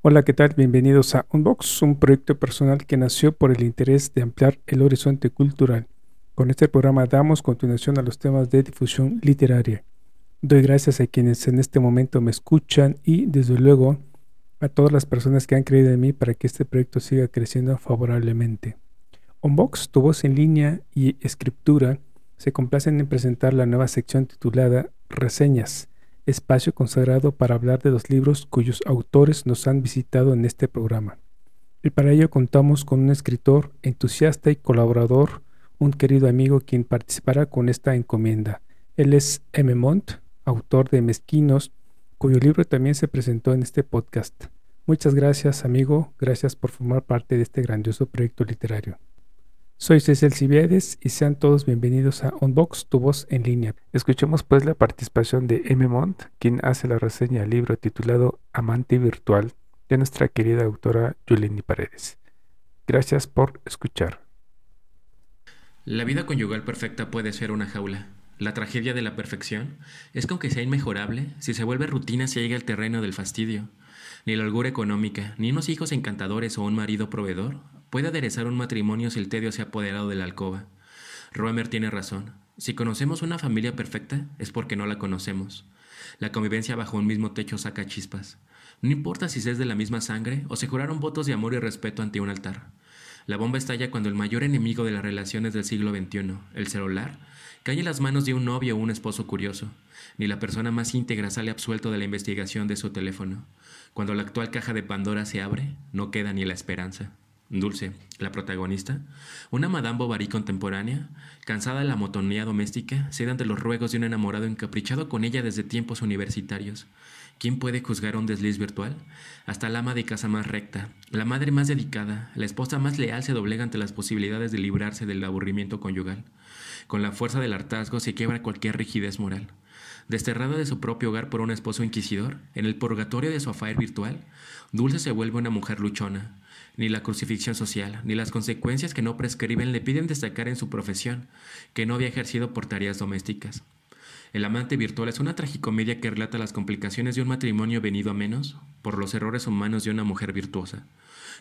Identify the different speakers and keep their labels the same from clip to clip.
Speaker 1: Hola, ¿qué tal? Bienvenidos a Unbox, un proyecto personal que nació por el interés de ampliar el horizonte cultural. Con este programa damos continuación a los temas de difusión literaria. Doy gracias a quienes en este momento me escuchan y, desde luego, a todas las personas que han creído en mí para que este proyecto siga creciendo favorablemente. Unbox, tu voz en línea y escritura, se complacen en presentar la nueva sección titulada Reseñas, espacio consagrado para hablar de los libros cuyos autores nos han visitado en este programa. Y para ello contamos con un escritor entusiasta y colaborador, un querido amigo quien participará con esta encomienda. Él es M. Montt, autor de Mezquinos, cuyo libro también se presentó en este podcast. Muchas gracias amigo, gracias por formar parte de este grandioso proyecto literario. Soy Cecil Cibiedes y sean todos bienvenidos a Unbox, tu voz en línea. Escuchemos pues la participación de M. Montt, quien hace la reseña del libro titulado Amante Virtual de nuestra querida autora Yuleni Paredes. Gracias por escuchar.
Speaker 2: La vida conyugal perfecta puede ser una jaula. La tragedia de la perfección es que aunque sea inmejorable, si se vuelve rutina se llega al terreno del fastidio. Ni la holgura económica, ni unos hijos encantadores o un marido proveedor puede aderezar un matrimonio si el tedio se ha apoderado de la alcoba. Roemer tiene razón. Si conocemos una familia perfecta, es porque no la conocemos. La convivencia bajo un mismo techo saca chispas. No importa si se es de la misma sangre o se juraron votos de amor y respeto ante un altar. La bomba estalla cuando el mayor enemigo de las relaciones del siglo XXI, el celular, cae en las manos de un novio o un esposo curioso. Ni la persona más íntegra sale absuelto de la investigación de su teléfono. Cuando la actual caja de Pandora se abre, no queda ni la esperanza. Dulce, la protagonista, una Madame Bovary contemporánea, cansada de la motonía doméstica, cede ante los ruegos de un enamorado encaprichado con ella desde tiempos universitarios. ¿Quién puede juzgar un desliz virtual? Hasta la ama de casa más recta, la madre más dedicada, la esposa más leal se doblega ante las posibilidades de librarse del aburrimiento conyugal. Con la fuerza del hartazgo se quiebra cualquier rigidez moral. Desterrada de su propio hogar por un esposo inquisidor, en el purgatorio de su affair virtual, Dulce se vuelve una mujer luchona, ni la crucifixión social, ni las consecuencias que no prescriben le piden destacar en su profesión, que no había ejercido por tareas domésticas. El amante virtual es una tragicomedia que relata las complicaciones de un matrimonio venido a menos por los errores humanos de una mujer virtuosa.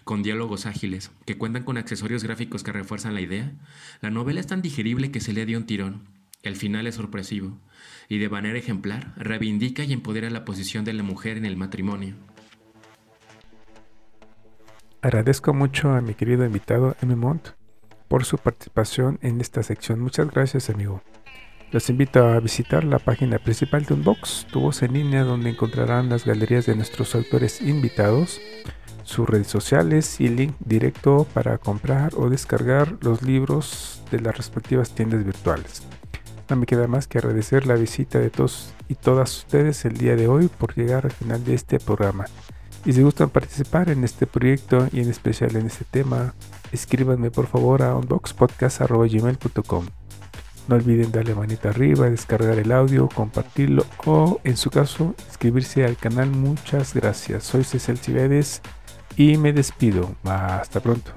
Speaker 2: Con diálogos ágiles, que cuentan con accesorios gráficos que refuerzan la idea, la novela es tan digerible que se le dio un tirón. El final es sorpresivo, y de manera ejemplar reivindica y empodera la posición de la mujer en el matrimonio.
Speaker 1: Agradezco mucho a mi querido invitado M. Montt por su participación en esta sección. Muchas gracias, amigo. Los invito a visitar la página principal de Unbox, tu voz en línea, donde encontrarán las galerías de nuestros autores invitados, sus redes sociales y link directo para comprar o descargar los libros de las respectivas tiendas virtuales. No me queda más que agradecer la visita de todos y todas ustedes el día de hoy por llegar al final de este programa. Y si gustan participar en este proyecto y en especial en este tema, escríbanme por favor a unboxpodcast.gmail.com. No olviden darle manita arriba, descargar el audio, compartirlo o, en su caso, inscribirse al canal. Muchas gracias. Soy Cecil Cibedes y me despido. Hasta pronto.